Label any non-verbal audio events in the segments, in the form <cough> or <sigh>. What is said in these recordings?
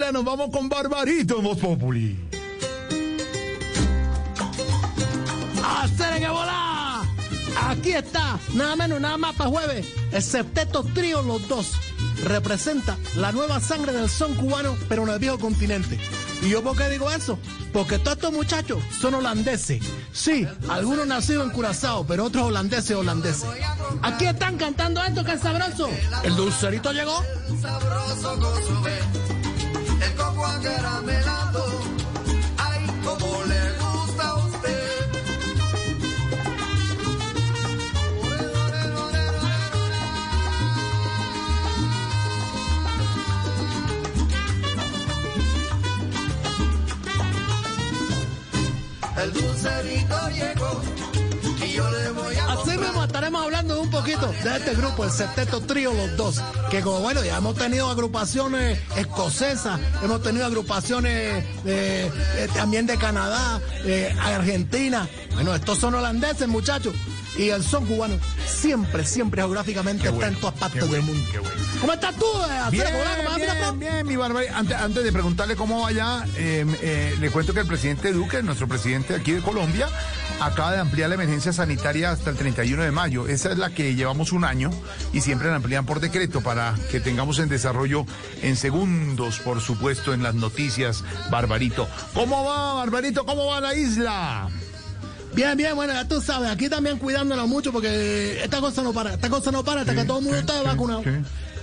Nos vamos con Barbarito en Voz Populi. ¡Hacer que volá! Aquí está, nada menos, nada más para jueves, el septeto trío Los Dos. Representa la nueva sangre del son cubano, pero en el viejo continente. ¿Y yo por qué digo eso? Porque todos estos muchachos son holandeses. Sí, algunos nacidos en Curazao, pero otros holandeses holandeses. Aquí están cantando esto que es sabroso. El dulcerito llegó. sabroso. El ay, como le gusta a usted. El dulcerito llegó yo Así mismo estaremos hablando de un poquito de este grupo, el Septeto Trío Los Dos, que como bueno, ya hemos tenido agrupaciones escocesas, hemos tenido agrupaciones de- eh, también de Canadá, eh, Argentina. Bueno, estos son holandeses, muchachos. Y el son cubano siempre, siempre geográficamente está en todas partes del mundo. ¿Cómo estás tú, eh, Bien, bien, bien, mi Barbarito. Antes, antes de preguntarle cómo vaya, eh, eh, le cuento que el presidente Duque, nuestro presidente aquí de Colombia, acaba de ampliar la emergencia sanitaria hasta el 31 de mayo. Esa es la que llevamos un año y siempre la amplían por decreto para que tengamos en desarrollo en segundos, por supuesto, en las noticias, Barbarito. ¿Cómo va, Barbarito? ¿Cómo va la isla? Bien, bien, bueno, ya tú sabes, aquí también cuidándonos mucho porque esta cosa no para, esta cosa no para hasta que todo el mundo esté vacunado.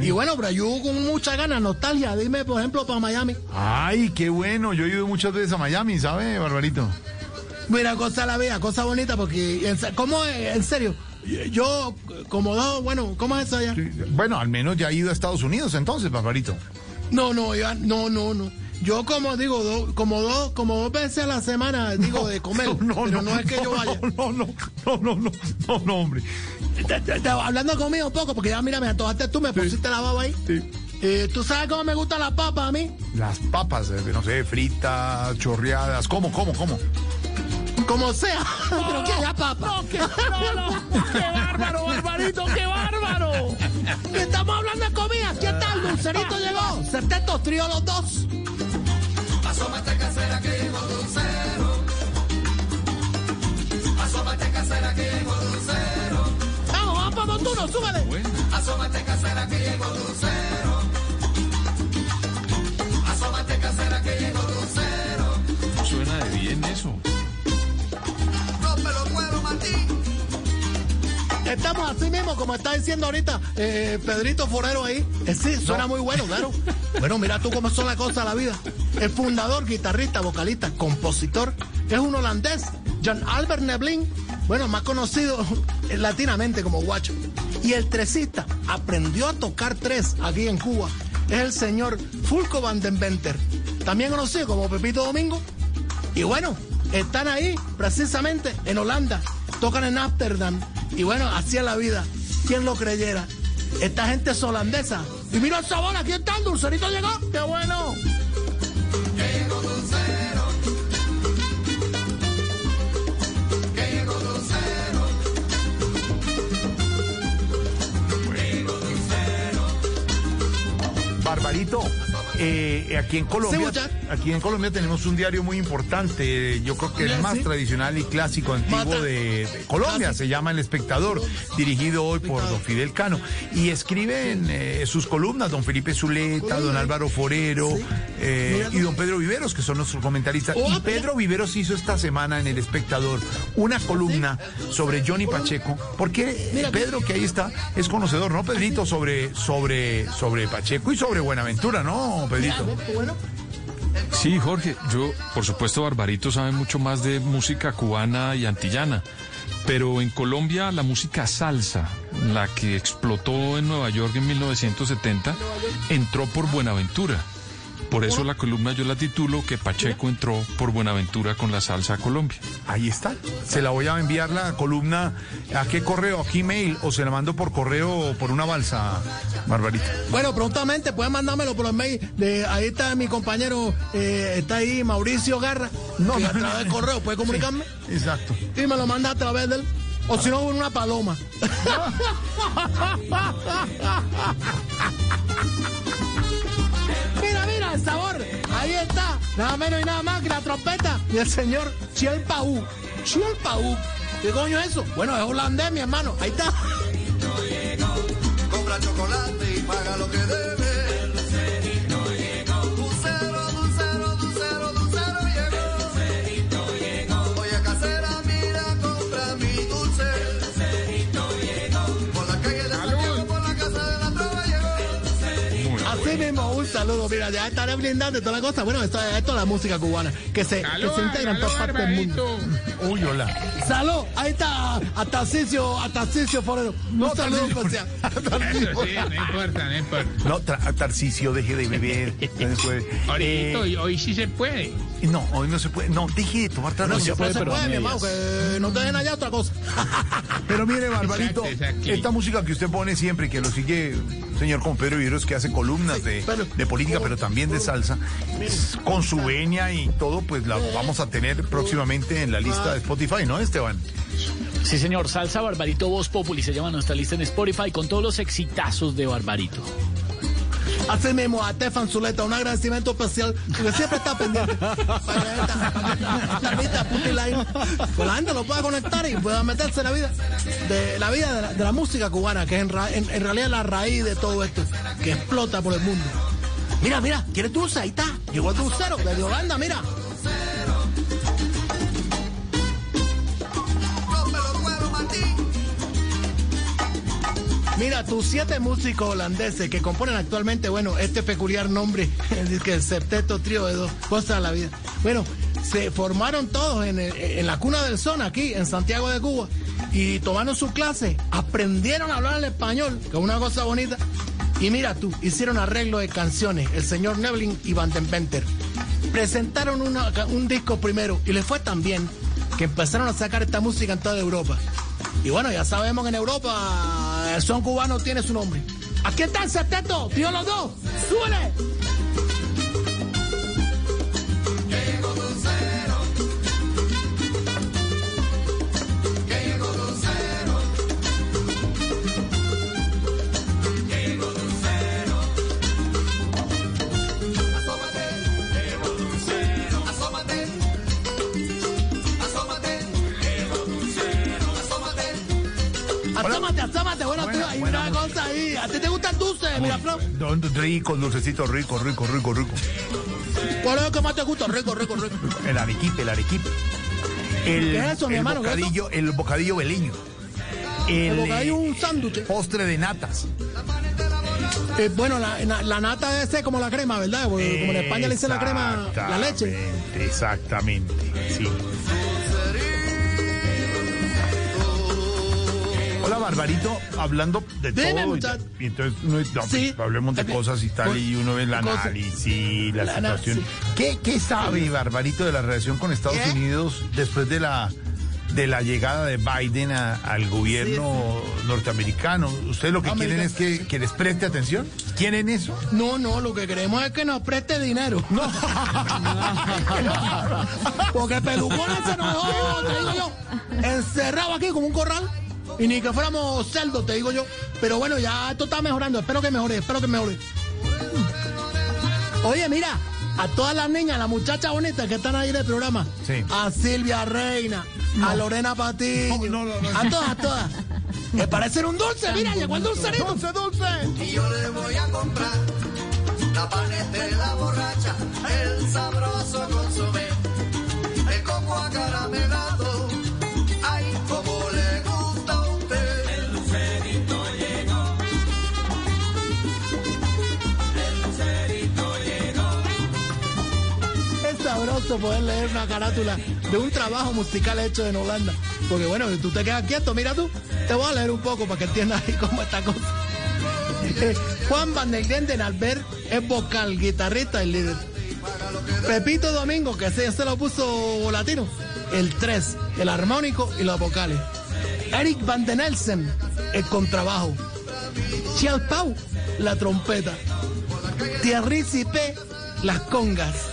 Y bueno, pero yo con mucha ganas, nostalgia, dime por ejemplo para Miami. Ay, qué bueno. Yo he ido muchas veces a Miami, ¿sabe, Barbarito? Mira, cosa la vida, cosa bonita, porque, ¿cómo es? En serio, yo como dos, bueno, ¿cómo es eso allá? Bueno, al menos ya ha ido a Estados Unidos entonces, Barbarito. No, no, ya, no, no, no. Yo como digo, do- como dos, como dos veces a la semana digo de comer, pero no, es que yo vaya. No, no, no, no, no, no, no, hombre. Te- te- te- hablando conmigo un poco, porque ya mira, me antojaste tú, me pusiste la baba ahí. Sí. Eh, ¿Tú sabes cómo me gustan las papas a mí? Las papas, eh, no sé, fritas, chorreadas. ¿Cómo, cómo, cómo? Como sea, <laughs> pero que haya papa. ¡Qué bárbaro, Barbarito, qué bárbaro! Estamos hablando de comida. ¿Qué tal? Dulcerito llegó. <laughs> Septeto, trío los dos. Súbele. Asómate casera que llegó dulcero. Asómate casera que llegó dulcero. Suena de bien eso. Cueros, Martín. Estamos así mismo, como está diciendo ahorita eh, Pedrito Forero ahí. Eh, sí, suena muy bueno, claro. Bueno, mira tú cómo son las cosas de la vida. El fundador, guitarrista, vocalista, compositor, es un holandés, John Albert Neblin, bueno, más conocido <laughs> latinamente como Guacho. Y el tresista aprendió a tocar tres aquí en Cuba. Es el señor Fulco van den Venter, también conocido como Pepito Domingo. Y bueno, están ahí precisamente en Holanda, tocan en Ámsterdam. Y bueno, así es la vida. ¿Quién lo creyera? Esta gente es holandesa. Y mira el sabor, aquí está el dulcerito llegó. ¡Qué bueno! Eh, aquí en Colombia. Aquí en Colombia tenemos un diario muy importante, yo creo que el Sí. más tradicional y clásico antiguo de, de Colombia, se llama El Espectador, dirigido hoy por don Fidel Cano. Y escriben eh, sus columnas don Felipe Zuleta, don Álvaro Forero eh, y don Pedro Viveros, que son nuestros comentaristas. Y. Pedro Viveros hizo esta semana en El Espectador una columna sobre Johnny Pacheco, porque. Pedro, que ahí está, es conocedor, ¿no, Pedrito? Sobre, sobre, sobre Pacheco y sobre Buenaventura, ¿no, Pedrito? Sí, Jorge, yo, por supuesto, Barbarito sabe mucho más de música cubana y antillana, pero en Colombia la música salsa, la que explotó en Nueva York en 1970, entró por Buenaventura. Por eso la columna yo la titulo que Pacheco entró por Buenaventura con la salsa a Colombia. Ahí está. Se la voy a enviar la columna. ¿A qué correo? ¿A qué mail? ¿O se la mando por correo o por una balsa, Barbarita? Bueno, prontamente pueden mandármelo por los mail. De, ahí está mi compañero, eh, está ahí Mauricio Garra. No, a través del correo puede comunicarme. Exacto. Y me lo manda a través del. O si no, con una paloma. <laughs> sabor. Ahí está. Nada menos y nada más que la trompeta y el señor Chiel Paú. Chiel Paú. ¿Qué coño es eso? Bueno, es holandés, mi hermano. Ahí está. Compra chocolate y paga lo que debe. Ya estaré brindando y toda la cosa. Bueno, esto, esto es la música cubana que se, que se integra en todas partes del mundo. Uy, hola. Salud, ahí está a Tarcisio, a Tarcisio Forero. Un saludo especial. no importa, no importa. No, Tarcisio, deje de beber. <laughs> Eh, hoy, hoy sí se puede. no, hoy no se puede. No, deje de tomar No, Tarcisio. siempre se puede, mi hermano, que no te dejen allá otra cosa. <laughs> Pero mire, Barbarito, Exacto, exacto. esta música que usted pone siempre, que lo sigue señor con Pedro Viveros, que hace columnas de, de política, pero también de salsa, con su venia y todo, pues la vamos a tener próximamente en la lista de Spotify, ¿no, Esteban? Sí, señor. Salsa Barbarito Voz Populi se llama nuestra lista en Spotify con todos los exitazos de Barbarito. Así mismo, a Stefan Zuleta, un agradecimiento especial, porque siempre está pendiente. <laughs> Para esta, esta lista, Puti Line, pues la gente lo pueda conectar y pueda meterse en la vida, de la vida de la, de la música cubana, que es en, ra- en- en realidad la raíz de todo esto, que explota por el mundo. Mira, mira, ¿quieres dulce? Ahí está. Llegó el dulcero desde Holanda, mira. Mira, tus siete músicos holandeses que componen actualmente, bueno, este peculiar nombre, que el septeto trío de dos cosas de la vida. Bueno, se formaron todos en, la cuna del son aquí, en Santiago de Cuba, y tomaron su clase, aprendieron a hablar el español, que es una cosa bonita. Y mira tú, hicieron arreglo de canciones, el señor Neblin y Van den Venter. Presentaron un disco primero y les fue tan bien que empezaron a sacar esta música en toda Europa. Y bueno, ya sabemos que en Europa son cubano tiene su nombre. Aquí está el septeto, tío los dos, súbele. Miraflor? Don- Rico, dulcecito, rico, rico, rico, rico. ¿Cuál es el que más te gusta? Rico, rico, rico. El arequipe, el arequipe. El, ¿Qué es eso, mi el hermano? ¿Qué es eso? bocadillo, el bocadillo beleño. El, eh, un sándwich. postre de natas. Eh, bueno, la, la- la nata debe ser como la crema, ¿verdad? Porque como en España le dicen la crema, la leche. Exactamente, Exactamente, sí. Hola, Barbarito, hablando de Dime, todo. y- entonces, uno, no, Sí. pues, hablemos de cosas y tal, y uno ve el análisis, la, La situación. análisis. ¿Qué, qué sabe, Barbarito, de la relación con Estados ¿Qué? Unidos después de la de la llegada de Biden a- al gobierno norteamericano? ¿Ustedes lo que quieren es que, que les preste atención? ¿Quieren eso? No, no, lo que queremos es que nos preste dinero. <laughs> No. Porque el pelucón ese nos dejó, te digo yo, encerrado aquí como un corral. Y ni que fuéramos cerdos, te digo yo. Pero bueno, ya esto está mejorando. Espero que mejore, espero que mejore. Oye, mira, a todas las niñas, las muchachas bonitas que están ahí en el programa. Sí. A Silvia Reina, a Lorena Patiño. No, no. A todas, a todas. Me parecen un dulce, mira, llegó el dulcerito. ¡Dulce, dulce! Y yo le voy a comprar la carátula de un trabajo musical hecho en Holanda. Porque bueno, tú te quedas quieto, mira tú, te voy a leer un poco para que entiendas ahí cómo está cosa. <laughs> Juan Van der Linden Albert es vocal, guitarrista y líder. Pepito Domingo, que se, se lo puso latino, el 3, el armónico y los vocales. Eric Van den Elsen, el contrabajo. Chial Pau, la trompeta. Thierry Cipé, las congas.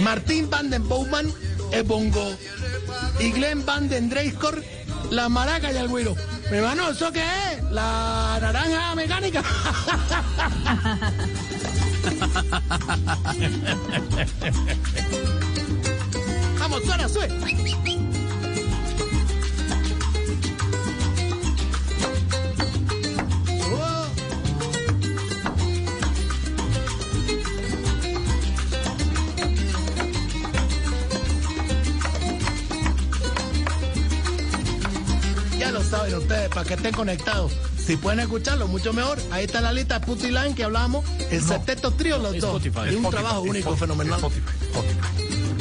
Martín Van den Bowman, el bongo. Y Glenn Van den Dreiscor, la maraca y el güiro. Mi hermano, ¿eso qué es? La naranja mecánica. <laughs> Vamos, suena, suena. Saben ustedes, para que estén conectados. Si pueden escucharlo, mucho mejor. Ahí está la lista de Putty Line que hablábamos. El sexteto trío, los dos. Spotify. Es un Spotify, trabajo único, fenomenal.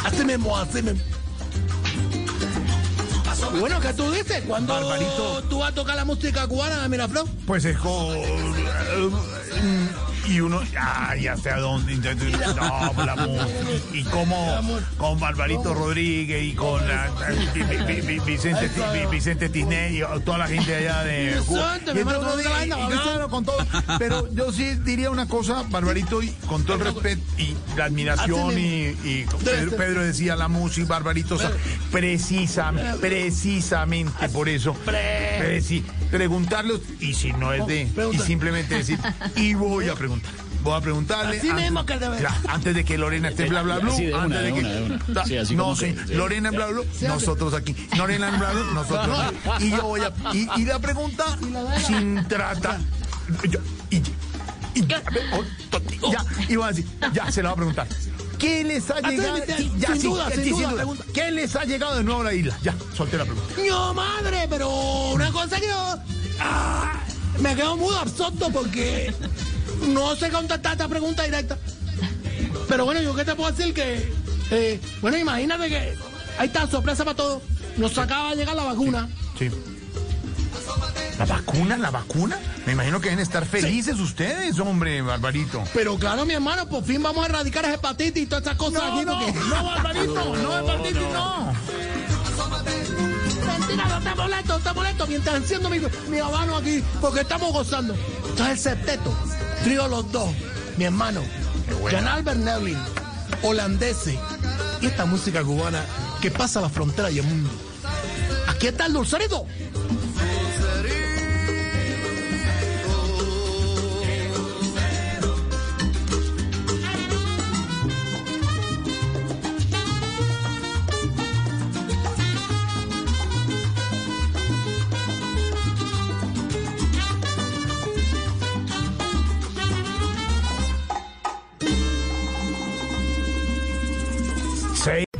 Así mismo, así mismo. Y bueno, ¿qué tú dices? ¿Cuándo Barbarito. tú vas a tocar la música cubana Miraflor? Pues es con... Y uno, ah, ya sé a dónde. entonces, No, Y como con Barbarito Rodríguez y con la- Vi- Vicente, Vi- Vicente Tisné y toda la gente allá de. Pero yo sí diría una cosa, Barbarito, y con todo el respeto y la admiración y, Pedro, decía la música, Barbarito, precisa, precisamente por eso. Pre- preci- preguntarle, y si no es de, y simplemente decir, <laughs> y voy a preguntar. Voy a preguntarle. Así mismo que debe. Ya, antes de que Lorena esté bla bla bla. Una, antes de que, una, de una. Da- Sí, así no, sí, que-. Lorena en bla bla, nosotros aquí. Lorena en bla bla, nosotros <laughs> aquí. Y yo voy a. Y, y la pregunta sin trata. yo- y, y, ya, a decir, ya se la va a preguntar. ¿Qué les ha llegado? ¿Qué les ha llegado de nuevo a la isla? Ya, solté la pregunta. ¡No, madre! Pero una cosa que yo... ah, me quedo muy absorto porque no sé contestar esta pregunta directa. Pero bueno, yo qué te puedo decir que... eh, bueno, imagínate que... Ahí está, sorpresa para todos. Nos acaba de llegar la vacuna. Sí. ¿La vacuna? ¿La vacuna? Me imagino que deben estar felices ustedes, hombre, Barbarito. Pero claro, mi hermano, por fin vamos a erradicar la hepatitis y todas esas cosas No, aquí. no, porque- no, Barbarito, <laughs> no, Barbarito, no. Mentira, no te molesto, te molesto mientras enciendo mi, mi habano aquí, porque estamos gozando. Entonces el septeto, trío los dos, mi hermano, Jan Albert Neblin, holandese, y esta música cubana que pasa la frontera y el mundo. Aquí está el dulcerito.